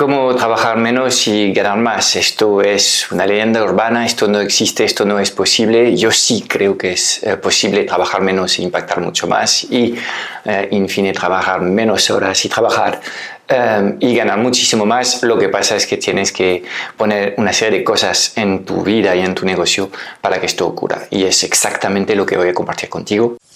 cómo trabajar menos y ganar más. Esto es una leyenda urbana, esto no existe, esto no es posible. Yo sí creo que es eh, posible trabajar menos e impactar mucho más y, eh, en fin, trabajar menos horas y trabajar eh, y ganar muchísimo más. Lo que pasa es que tienes que poner una serie de cosas en tu vida y en tu negocio para que esto ocurra. Y es exactamente lo que voy a compartir contigo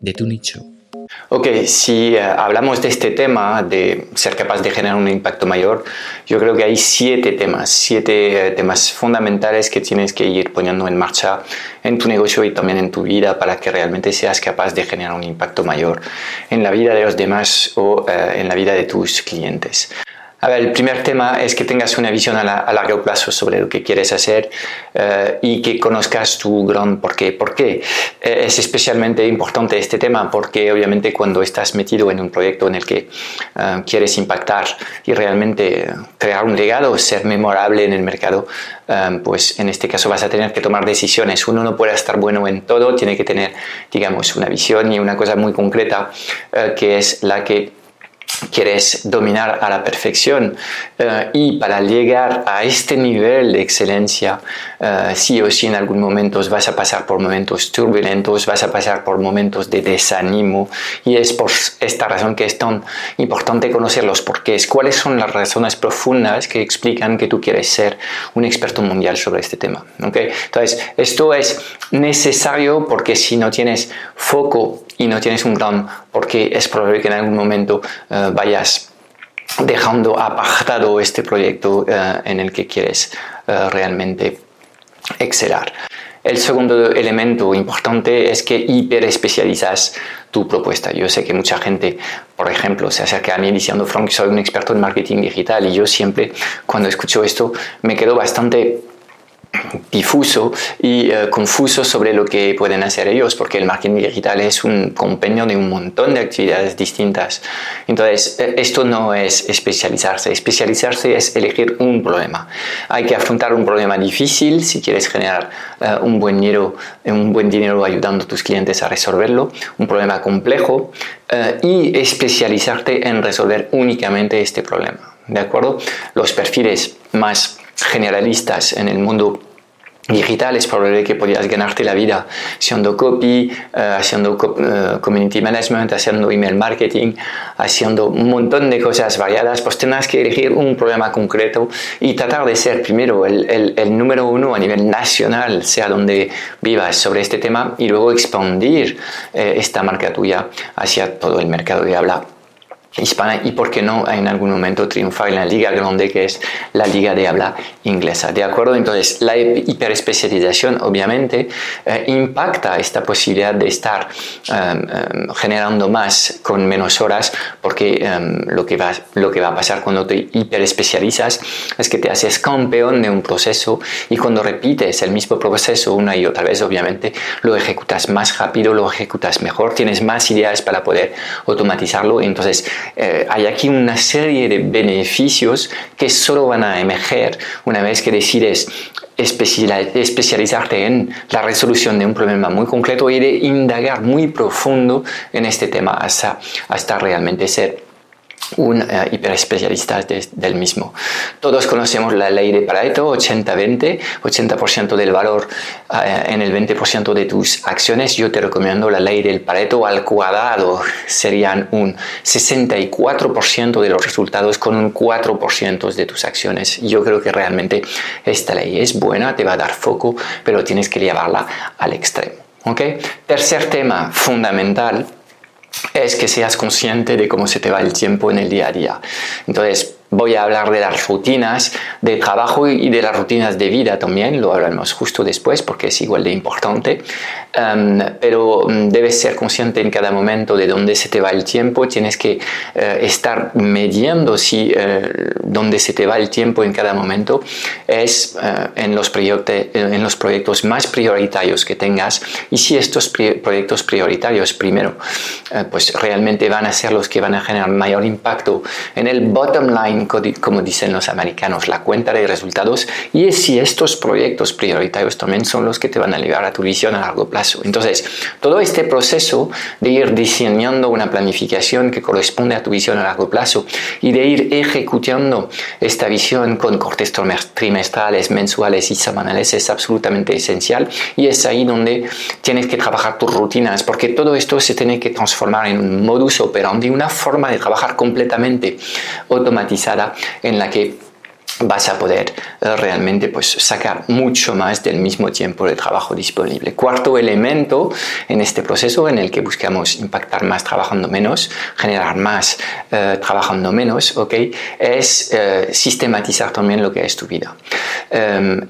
de tu nicho. Ok, si eh, hablamos de este tema, de ser capaz de generar un impacto mayor, yo creo que hay siete temas, siete eh, temas fundamentales que tienes que ir poniendo en marcha en tu negocio y también en tu vida para que realmente seas capaz de generar un impacto mayor en la vida de los demás o eh, en la vida de tus clientes. A ver, el primer tema es que tengas una visión a, largo plazo sobre lo que quieres hacer eh, y que conozcas tu gran porqué. ¿Por qué? Eh, es especialmente importante este tema porque obviamente cuando estás metido en un proyecto en el que eh, quieres impactar y realmente crear un legado, ser memorable en el mercado, pues en este caso vas a tener que tomar decisiones. Uno no puede estar bueno en todo, tiene que tener, digamos, una visión y una cosa muy concreta que es la que quieres dominar a la perfección eh, y para llegar a este nivel de excelencia eh, sí o sí en algún momento vas a pasar por momentos turbulentos vas a pasar por momentos de desánimo y es por esta razón que es tan importante conocer los porqués cuáles son las razones profundas que explican que tú quieres ser un experto mundial sobre este tema ¿okay? entonces esto es necesario porque si no tienes foco y no tienes un plan porque es probable que en algún momento eh, vayas dejando apartado este proyecto eh, en el que quieres eh, realmente excelar. El segundo elemento importante es que hiperespecializas tu propuesta. Yo sé que mucha gente, por ejemplo, se acerca a mí diciendo, Frank, soy un experto en marketing digital y yo siempre, cuando escucho esto, me quedo bastante difuso y eh, confuso sobre lo que pueden hacer ellos, porque el marketing digital es un compendio de un montón de actividades distintas. Entonces, eh, esto no es especializarse. Especializarse es elegir un problema. Hay que afrontar un problema difícil si quieres generar eh, un, buen dinero, un buen dinero ayudando a tus clientes a resolverlo, un problema complejo, y especializarte en resolver únicamente este problema. ¿De acuerdo? Los perfiles más generalistas en el mundo digital es probable que podías ganarte la vida haciendo copy, eh, haciendo eh, community management, haciendo email marketing, haciendo un montón de cosas variadas, pues tendrás que elegir un problema concreto y tratar de ser primero el, número uno a nivel nacional, sea donde vivas sobre este tema, y luego expandir eh, esta marca tuya hacia todo el mercado de habla hispana y por qué no en algún momento triunfar en la liga grande que es la liga de habla inglesa. ¿De acuerdo? Entonces la hiperespecialización obviamente eh, impacta esta posibilidad de estar em, em, generando más con menos horas porque em, lo, que va, lo que va a pasar cuando te hiperespecializas es que te haces campeón de un proceso y cuando repites el mismo proceso una y otra vez obviamente lo ejecutas más rápido, lo ejecutas mejor, tienes más ideas para poder automatizarlo entonces eh, hay aquí una serie de beneficios que solo van a emerger una vez que decides especializarte en la resolución de un problema muy concreto y de indagar muy profundo en este tema hasta, hasta realmente ser un uh, hiperespecialista del mismo. Todos conocemos la ley de Pareto, 80-20, 80%, del valor eh, en el 20% de tus acciones. Yo te recomiendo la ley del Pareto al cuadrado, serían un 64% de los resultados con un 4% de tus acciones. Yo creo que realmente esta ley es buena, te va a dar foco, pero tienes que llevarla al extremo. ¿okay? Tercer tema fundamental es que seas consciente de cómo se te va el tiempo en el día a día. Entonces, Voy a hablar de las rutinas de trabajo y de las rutinas de vida también, lo hablaremos justo después porque es igual de importante, em, pero mm, debes ser consciente en cada momento de dónde se te va el tiempo, tienes que eh, estar mediendo si eh, dónde se te va el tiempo en cada momento. Es eh, en, los en los proyectos más prioritarios que tengas y si estos proyectos prioritarios primero pues realmente van a ser los que van a generar mayor impacto en el bottom line como dicen los americanos, la cuenta de resultados y si estos proyectos prioritarios también son los que te van a llevar a tu visión a largo plazo. Entonces, todo este proceso de ir diseñando una planificación que corresponde a tu visión a largo plazo y de ir ejecutando esta visión con cortes trimestrales, mensuales y semanales es absolutamente esencial y es ahí donde tienes que trabajar tus rutinas porque todo esto se tiene que transformar en un modus operandi, una forma de trabajar completamente automatizada en la que vas a poder eh, realmente pues, sacar mucho más del mismo tiempo de trabajo disponible. Cuarto elemento en este proceso en el que buscamos impactar más trabajando menos, generar más eh, trabajando menos, ¿okay? es eh, sistematizar también lo que es tu vida. Em,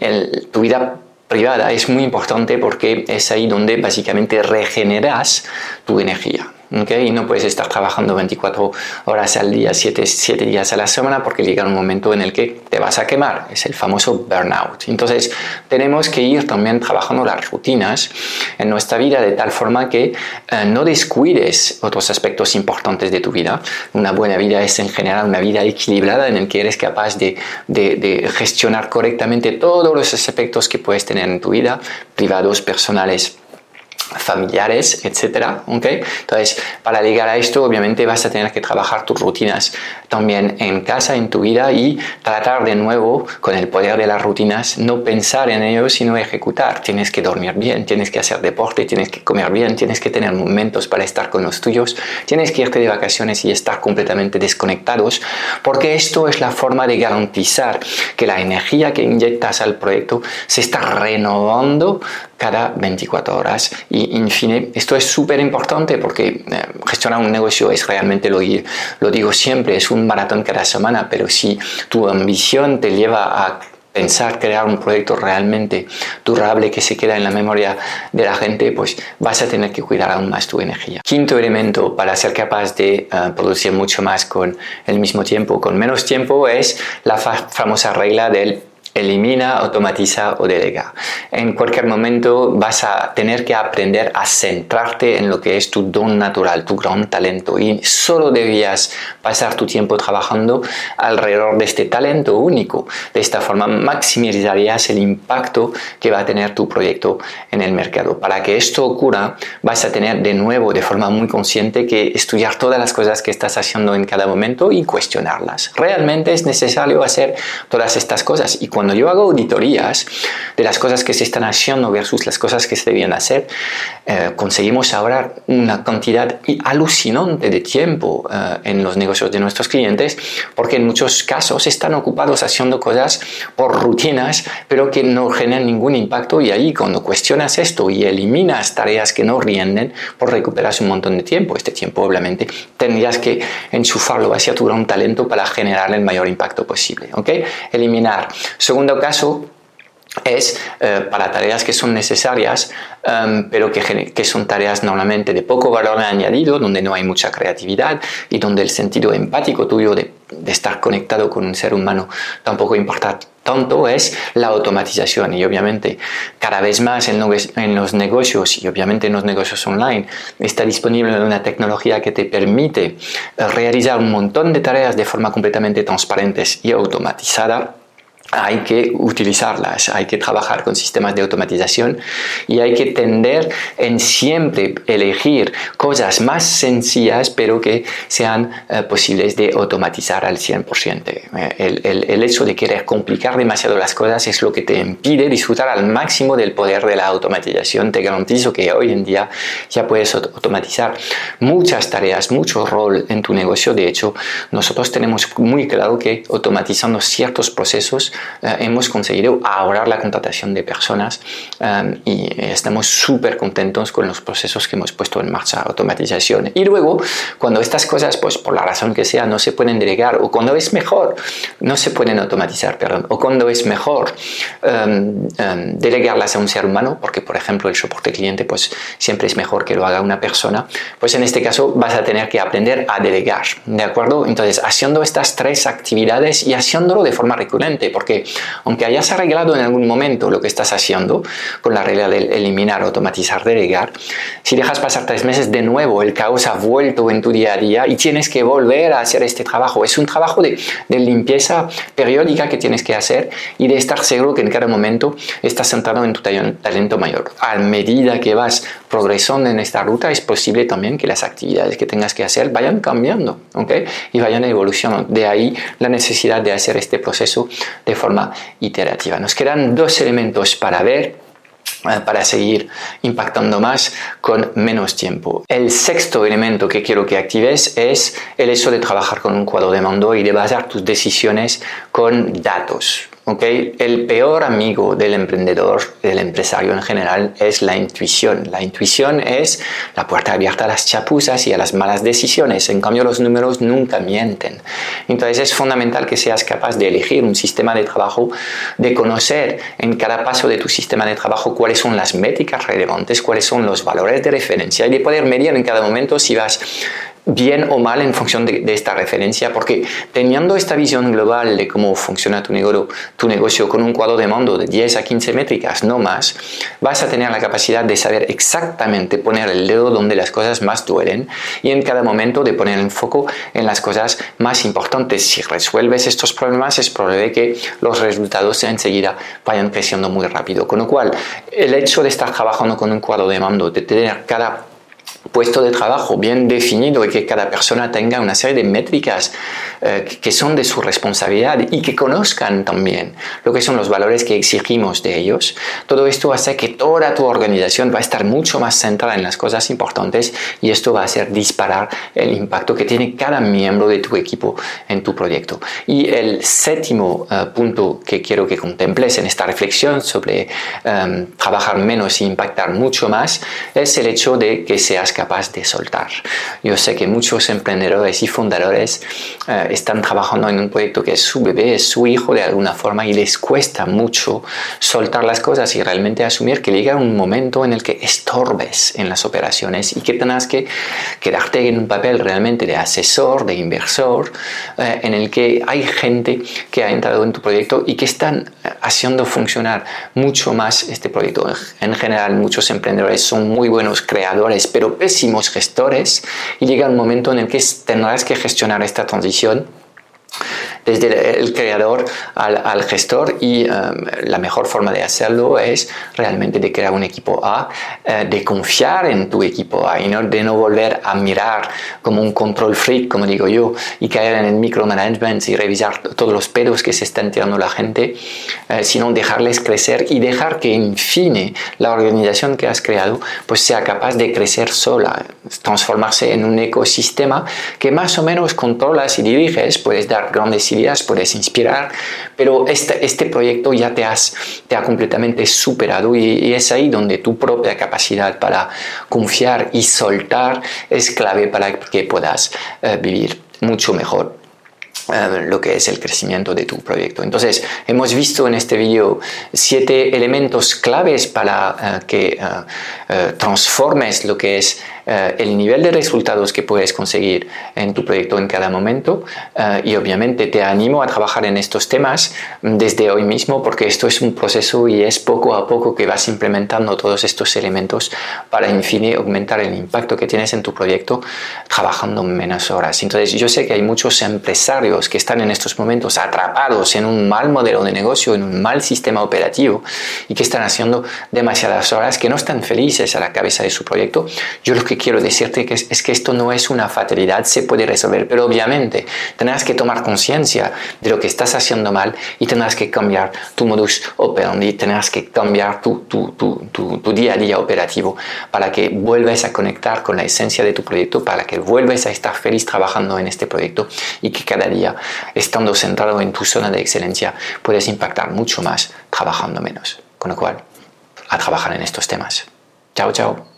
tu vida privada es muy importante porque es ahí donde básicamente regeneras tu energía. Y no puedes estar trabajando 24 horas al día, 7, 7, días a la semana, porque llega un momento en el que te vas a quemar. Es el famoso burnout. Entonces, tenemos que ir también trabajando las rutinas en nuestra vida de tal forma que eh, no descuides otros aspectos importantes de tu vida. Una buena vida es en general una vida equilibrada en el que eres capaz de, de, de gestionar correctamente todos los aspectos que puedes tener en tu vida, privados, personales familiares, etcétera, ¿okay? Entonces, para llegar a esto, obviamente vas a tener que trabajar tus rutinas también en casa, en tu vida y tratar de nuevo con el poder de las rutinas, no pensar en ello, sino ejecutar. Tienes que dormir bien, tienes que hacer deporte, tienes que comer bien, tienes que tener momentos para estar con los tuyos, tienes que irte de vacaciones y estar completamente desconectados, porque esto es la forma de garantizar que la energía que inyectas al proyecto se está renovando cada 24 horas. Y, en fin, esto es súper importante porque eh, gestionar un negocio es realmente, lo, lo digo siempre, es un maratón cada semana, pero si tu ambición te lleva a pensar crear un proyecto realmente durable que se queda en la memoria de la gente, pues vas a tener que cuidar aún más tu energía. Quinto elemento para ser capaz de eh, producir mucho más con el mismo tiempo, con menos tiempo, es la famosa regla del elimina, automatiza o delega. En cualquier momento vas a tener que aprender a centrarte en lo que es tu don natural, tu gran talento y solo debías pasar tu tiempo trabajando alrededor de este talento único. De esta forma maximizarías el impacto que va a tener tu proyecto en el mercado. Para que esto ocurra, vas a tener de nuevo de forma muy consciente que estudiar todas las cosas que estás haciendo en cada momento y cuestionarlas. Realmente es necesario hacer todas estas cosas y cuando yo hago auditorías de las cosas que se están haciendo versus las cosas que se debían hacer, eh, conseguimos ahorrar una cantidad alucinante de tiempo eh, en los negocios de nuestros clientes, porque en muchos casos están ocupados haciendo cosas por rutinas, pero que no generan ningún impacto y ahí cuando cuestionas esto y eliminas tareas que no rinden, pues recuperas un montón de tiempo. Este tiempo obviamente tendrías que enchufarlo hacia tu gran talento para generar el mayor impacto posible. ¿ok? Eliminar Segundo caso es eh, para tareas que son necesarias, em, pero que, que, son tareas normalmente de poco valor añadido, donde no hay mucha creatividad y donde el sentido empático tuyo de, de estar conectado con un ser humano tampoco importa tanto, es la automatización. Y obviamente cada vez más en, en los negocios y obviamente en los negocios online está disponible una tecnología que te permite realizar un montón de tareas de forma completamente transparente y automatizada hay que utilizarlas, hay que trabajar con sistemas de automatización y hay que tender en siempre elegir cosas más sencillas pero que sean eh, posibles de automatizar al 100%. Eh, el, el, el, hecho de querer complicar demasiado las cosas es lo que te impide disfrutar al máximo del poder de la automatización. Te garantizo que hoy en día ya puedes automatizar muchas tareas, mucho rol en tu negocio. De hecho, nosotros tenemos muy claro que automatizando ciertos procesos hemos conseguido ahorrar la contratación de personas y estamos súper contentos con los procesos que hemos puesto en marcha, automatización. Y luego, cuando estas cosas, pues por la razón que sea, no se pueden delegar o cuando es mejor, no se pueden automatizar, perdón, o cuando es mejor delegarlas a un ser humano, porque por ejemplo el soporte cliente pues siempre es mejor que lo haga una persona, pues en este caso vas a tener que aprender a delegar, ¿de acuerdo? Entonces, haciendo estas tres actividades y haciéndolo de forma recurrente, porque aunque hayas arreglado en algún momento lo que estás haciendo con la regla de eliminar, automatizar, delegar, si dejas pasar tres meses de nuevo, el caos ha vuelto en tu día a día y tienes que volver a hacer este trabajo. Es un trabajo de, de limpieza periódica que tienes que hacer y de estar seguro que en cada momento estás centrado en tu talento mayor. A medida que vas progresando en esta ruta, es posible también que las actividades que tengas que hacer vayan cambiando ¿okay? y vayan evolucionando. De ahí la necesidad de hacer este proceso de forma iterativa. Nos quedan dos elementos para ver eh, para seguir impactando más con menos tiempo. El sexto elemento que quiero que actives es el hecho de trabajar con un cuadro de mando y de basar tus decisiones con datos. El peor amigo del emprendedor, del empresario en general, es la intuición. La intuición es la puerta abierta a las chapuzas y a las malas decisiones. En cambio, los números nunca mienten. Entonces es fundamental que seas capaz de elegir un sistema de trabajo, de conocer en cada paso de tu sistema de trabajo cuáles son las métricas relevantes, cuáles son los valores de referencia y de poder medir en cada momento si vas bien o mal en función de, esta referencia, porque teniendo esta visión global de cómo funciona tu negocio, tu negocio con un cuadro de mando de 10 a 15 métricas, no más, vas a tener la capacidad de saber exactamente poner el dedo donde las cosas más duelen y en cada momento de poner el foco en las cosas más importantes. Si resuelves estos problemas, es probable que los resultados enseguida vayan creciendo muy rápido. Con lo cual, el hecho de estar trabajando con un cuadro de mando, de tener cada puesto de trabajo bien definido y que cada persona tenga una serie de métricas eh, que son de su responsabilidad y que conozcan también lo que son los valores que exigimos de ellos. Todo esto hace que toda tu organización va a estar mucho más centrada en las cosas importantes y esto va a hacer disparar el impacto que tiene cada miembro de tu equipo en tu proyecto. Y el séptimo eh, punto que quiero que contemples en esta reflexión sobre em, trabajar menos e impactar mucho más es el hecho de que seas capaz de soltar. Yo sé que muchos emprendedores y fundadores eh, están trabajando en un proyecto que es su bebé, es su hijo de alguna forma y les cuesta mucho soltar las cosas y realmente asumir que llega un momento en el que estorbes en las operaciones y que tengas que quedarte en un papel realmente de asesor, de inversor, eh, en el que hay gente que ha entrado en tu proyecto y que están haciendo funcionar mucho más este proyecto. En general, muchos emprendedores son muy buenos creadores, pero pésimos gestores y llega un momento en el que tendrás que gestionar esta transición desde el creador al, gestor y em, la mejor forma de hacerlo es realmente de crear un equipo A, eh, de confiar en tu equipo A y no, de no volver a mirar como un control freak, como digo yo, y caer en el micromanagement y revisar todos los pedos que se están tirando la gente, eh, sino dejarles crecer y dejar que en fin la organización que has creado pues sea capaz de crecer sola, transformarse en un ecosistema que más o menos controlas y diriges, puedes dar grandes ideas, puedes inspirar, pero este, este proyecto ya te, has, te ha completamente superado y, es ahí donde tu propia capacidad para confiar y soltar es clave para que puedas eh, vivir mucho mejor eh, lo que es el crecimiento de tu proyecto. Entonces, hemos visto en este vídeo siete elementos claves para eh, que transformes lo que es eh, el nivel de resultados que puedes conseguir en tu proyecto en cada momento eh, y obviamente te animo a trabajar en estos temas desde hoy mismo porque esto es un proceso y es poco a poco que vas implementando todos estos elementos para en fin aumentar el impacto que tienes en tu proyecto trabajando menos horas. Entonces yo sé que hay muchos empresarios que están en estos momentos atrapados en un mal modelo de negocio, en un mal sistema operativo y que están haciendo demasiadas horas, que no están felices a la cabeza de su proyecto. Yo lo que quiero decirte que es, que esto no es una fatalidad, se puede resolver, pero obviamente tendrás que tomar conciencia de lo que estás haciendo mal y tendrás que cambiar tu modus operandi, tendrás que cambiar tu, tu, tu, tu, día a día operativo para que vuelvas a conectar con la esencia de tu proyecto, para que vuelvas a estar feliz trabajando en este proyecto y que cada día, estando centrado en tu zona de excelencia, puedes impactar mucho más trabajando menos. Con lo cual, a trabajar en estos temas. Chao, chao.